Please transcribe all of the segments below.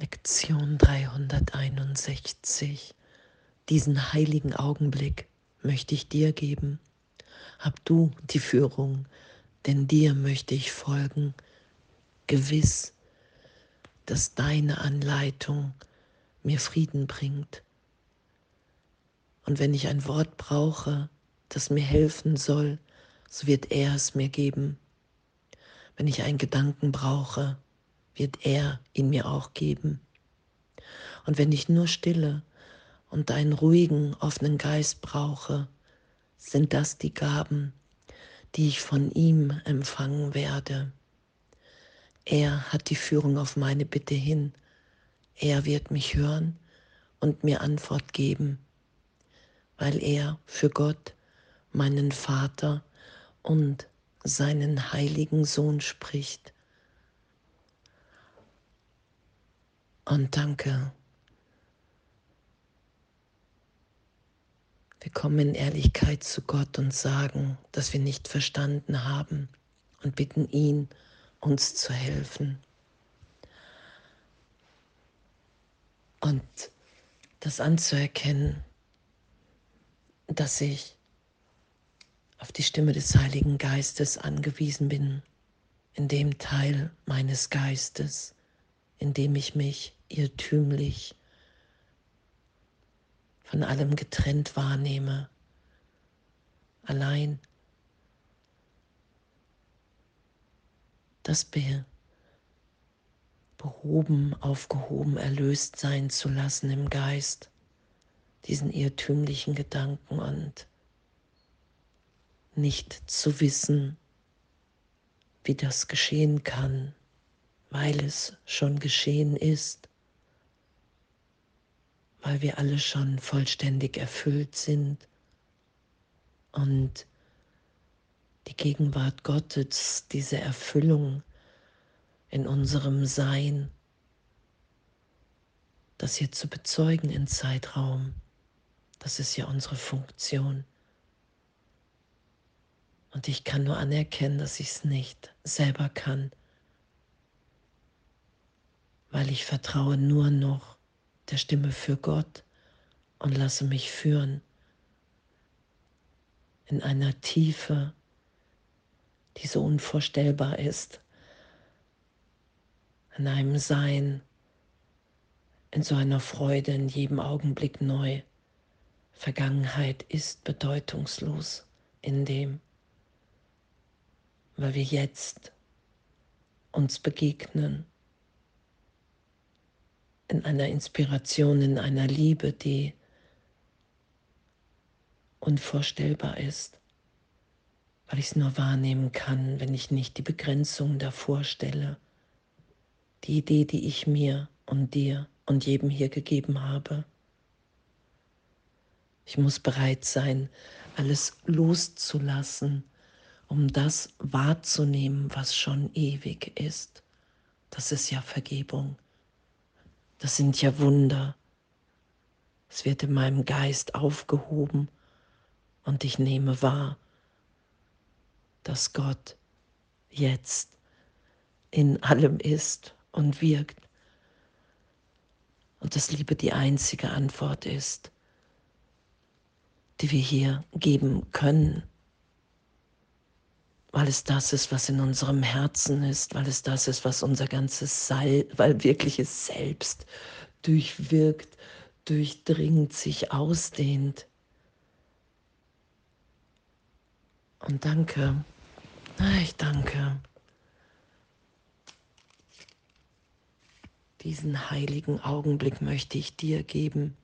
Lektion 361. Diesen heiligen Augenblick möchte ich dir geben. Hab du die Führung, denn dir möchte ich folgen, gewiss, dass deine Anleitung mir Frieden bringt. Und wenn ich ein Wort brauche, das mir helfen soll, so wird er es mir geben. Wenn ich einen Gedanken brauche, wird er ihn mir auch geben. Und wenn ich nur Stille und einen ruhigen, offenen Geist brauche, sind das die Gaben, die ich von ihm empfangen werde. Er hat die Führung auf meine Bitte hin. Er wird mich hören und mir Antwort geben, weil er für Gott, meinen Vater und seinen heiligen Sohn spricht. Und danke. Wir kommen in Ehrlichkeit zu Gott und sagen, dass wir nicht verstanden haben und bitten ihn, uns zu helfen. Und das anzuerkennen, dass ich auf die Stimme des Heiligen Geistes angewiesen bin, in dem Teil meines Geistes, in dem ich mich irrtümlich von allem getrennt wahrnehme, allein das behoben, aufgehoben, erlöst sein zu lassen im Geist, diesen irrtümlichen Gedanken und nicht zu wissen, wie das geschehen kann, weil es schon geschehen ist, weil wir alle schon vollständig erfüllt sind und die Gegenwart Gottes, diese Erfüllung in unserem Sein, das hier zu bezeugen in Zeitraum, das ist ja unsere Funktion. Und ich kann nur anerkennen, dass ich es nicht selber kann weil ich vertraue nur noch der Stimme für Gott und lasse mich führen in einer Tiefe, die so unvorstellbar ist, in einem Sein, in so einer Freude in jedem Augenblick neu. Vergangenheit ist bedeutungslos in dem, weil wir jetzt uns begegnen in einer Inspiration, in einer Liebe, die unvorstellbar ist, weil ich es nur wahrnehmen kann, wenn ich nicht die Begrenzung davor stelle, die Idee, die ich mir und dir und jedem hier gegeben habe. Ich muss bereit sein, alles loszulassen, um das wahrzunehmen, was schon ewig ist. Das ist ja Vergebung. Das sind ja Wunder. Es wird in meinem Geist aufgehoben und ich nehme wahr, dass Gott jetzt in allem ist und wirkt. Und dass Liebe die einzige Antwort ist, die wir hier geben können weil es das ist, was in unserem Herzen ist, weil es das ist, was unser ganzes Sei, weil wirkliches Selbst durchwirkt, durchdringt, sich ausdehnt. Und danke, ich danke. Diesen heiligen Augenblick möchte ich dir geben.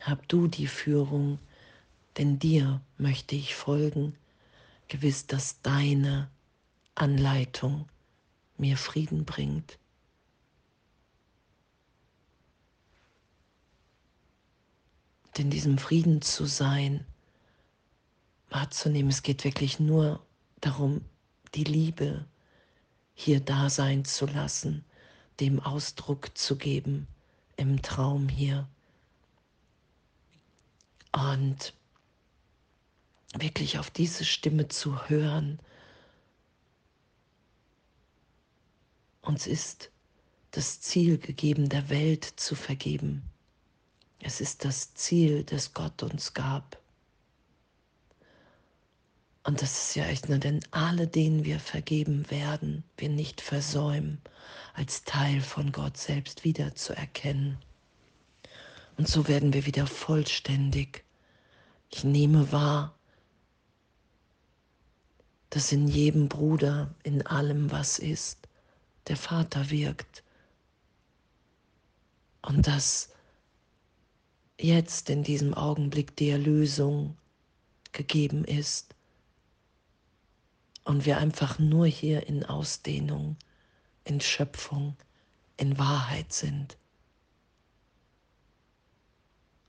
Hab du die Führung, denn dir möchte ich folgen gewiss, dass deine Anleitung mir Frieden bringt. Und in diesem Frieden zu sein, wahrzunehmen, es geht wirklich nur darum, die Liebe hier da sein zu lassen, dem Ausdruck zu geben im Traum hier. Und wirklich auf diese Stimme zu hören. Uns ist das Ziel gegeben, der Welt zu vergeben. Es ist das Ziel, das Gott uns gab. Und das ist ja echt nur, denn alle, denen wir vergeben werden, wir nicht versäumen, als Teil von Gott selbst wiederzuerkennen. Und so werden wir wieder vollständig. Ich nehme wahr, dass in jedem Bruder, in allem, was ist, der Vater wirkt. Und dass jetzt in diesem Augenblick die Erlösung gegeben ist und wir einfach nur hier in Ausdehnung, in Schöpfung, in Wahrheit sind.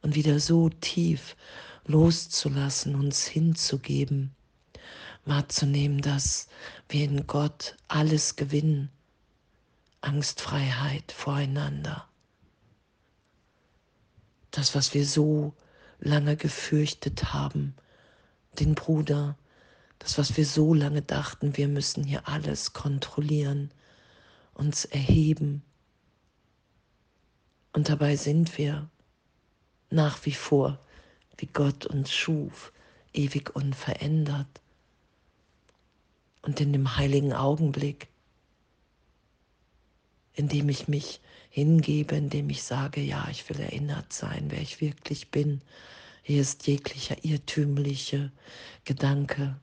Und wieder so tief loszulassen, uns hinzugeben, wahrzunehmen, dass wir in Gott alles gewinnen, Angstfreiheit voreinander. Das, was wir so lange gefürchtet haben, den Bruder, das, was wir so lange dachten, wir müssen hier alles kontrollieren, uns erheben. Und dabei sind wir nach wie vor, wie Gott uns schuf, ewig unverändert. Und in dem heiligen Augenblick, in dem ich mich hingebe, in dem ich sage, ja, ich will erinnert sein, wer ich wirklich bin. Hier ist jeglicher irrtümliche Gedanke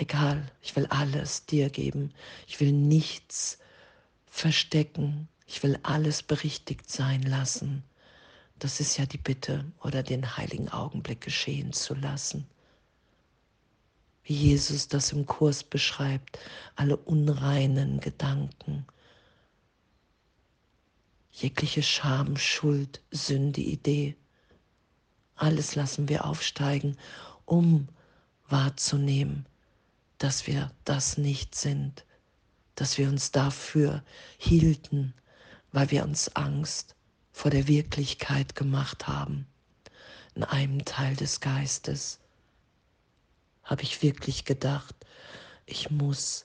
Egal, ich will alles dir geben. Ich will nichts verstecken. Ich will alles berichtigt sein lassen. Das ist ja die Bitte oder den heiligen Augenblick geschehen zu lassen. Wie Jesus das im Kurs beschreibt, alle unreinen Gedanken, jegliche Scham, Schuld, Sünde, Idee, alles lassen wir aufsteigen, um wahrzunehmen, dass wir das nicht sind, dass wir uns dafür hielten, weil wir uns Angst vor der Wirklichkeit gemacht haben. In einem Teil des Geistes habe ich wirklich gedacht, ich muss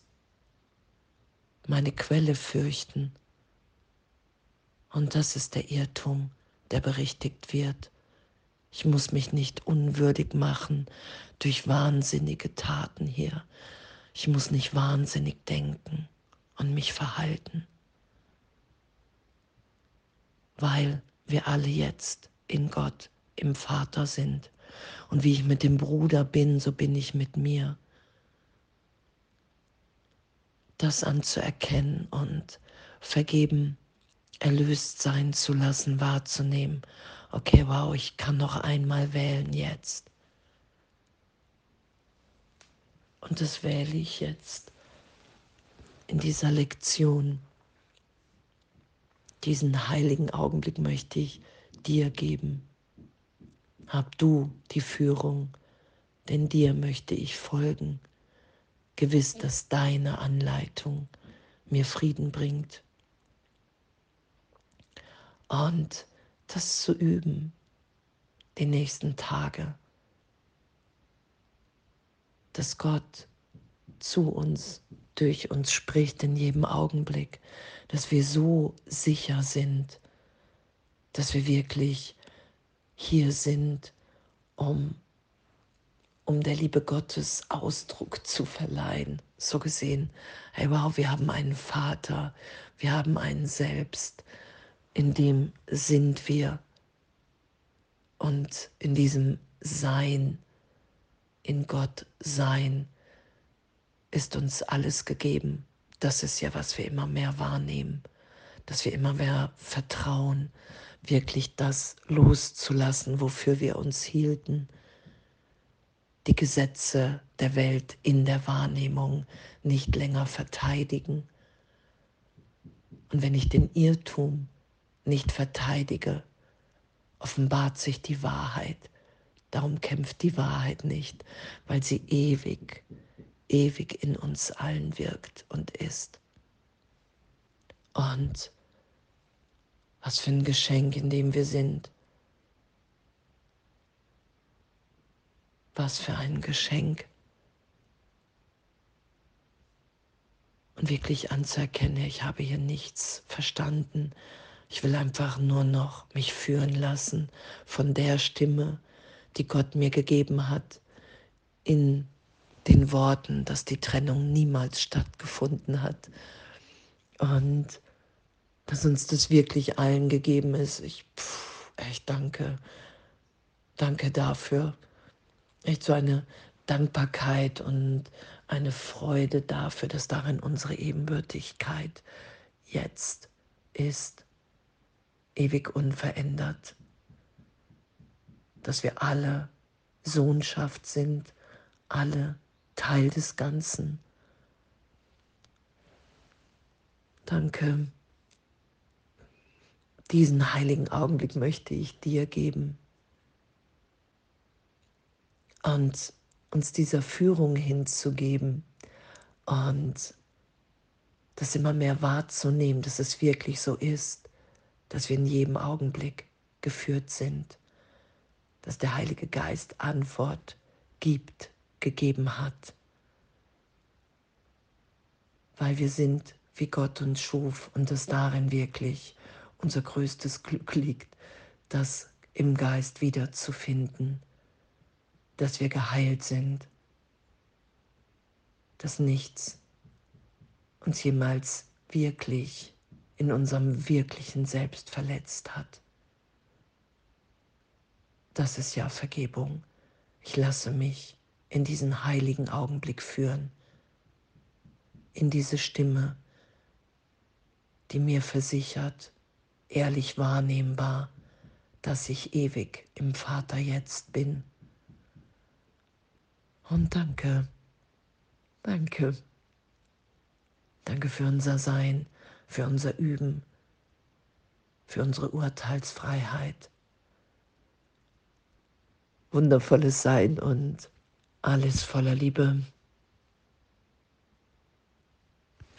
meine Quelle fürchten. Und das ist der Irrtum, der berichtigt wird. Ich muss mich nicht unwürdig machen durch wahnsinnige Taten hier. Ich muss nicht wahnsinnig denken und mich verhalten, weil wir alle jetzt in Gott, im Vater sind. Und wie ich mit dem Bruder bin, so bin ich mit mir. Das anzuerkennen und vergeben, erlöst sein zu lassen, wahrzunehmen okay, wow, ich kann noch einmal wählen jetzt. Und das wähle ich jetzt in dieser Lektion. Diesen heiligen Augenblick möchte ich dir geben. Hab du die Führung, denn dir möchte ich folgen. Gewiss, dass deine Anleitung mir Frieden bringt. Und das zu üben, die nächsten Tage, dass Gott zu uns, durch uns spricht in jedem Augenblick, dass wir so sicher sind, dass wir wirklich hier sind, um, um der Liebe Gottes Ausdruck zu verleihen. So gesehen, hey wow, wir haben einen Vater, wir haben einen Selbst, in dem sind wir. Und in diesem Sein, in Gott sein, ist uns alles gegeben. Das ist ja, was wir immer mehr wahrnehmen, dass wir immer mehr vertrauen, wirklich das loszulassen, wofür wir uns hielten, die Gesetze der Welt in der Wahrnehmung nicht länger verteidigen. Und wenn ich den Irrtum nicht verteidige, offenbart sich die Wahrheit. Darum kämpft die Wahrheit nicht, weil sie ewig, ewig in uns allen wirkt und ist. Und was für ein Geschenk, in dem wir sind. Was für ein Geschenk. und wirklich anzuerkennen, ich habe hier nichts verstanden. Ich will einfach nur noch mich führen lassen von der Stimme, die Gott mir gegeben hat, in den Worten, dass die Trennung niemals stattgefunden hat und dass uns das wirklich allen gegeben ist. Ich pff, echt danke, danke dafür. Echt so eine Dankbarkeit und eine Freude dafür, dass darin unsere Ebenbürtigkeit jetzt ist, ewig unverändert, dass wir alle Sohnschaft sind, alle Teil des Ganzen. Danke. Diesen heiligen Augenblick möchte ich dir geben. Und uns dieser Führung hinzugeben und das immer mehr wahrzunehmen, dass es wirklich so ist, dass wir in jedem Augenblick geführt sind, dass der Heilige Geist Antwort gibt, gegeben hat, weil wir sind, wie Gott uns schuf und dass darin wirklich unser größtes Glück liegt, das im Geist wiederzufinden dass wir geheilt sind, dass nichts uns jemals wirklich in unserem wirklichen Selbst verletzt hat. Das ist ja Vergebung. Ich lasse mich in diesen heiligen Augenblick führen, in diese Stimme, die mir versichert, ehrlich wahrnehmbar, dass ich ewig im Vater jetzt bin. Und danke, danke, danke für unser Sein, für unser Üben, für unsere Urteilsfreiheit. Wundervolles Sein und alles voller Liebe.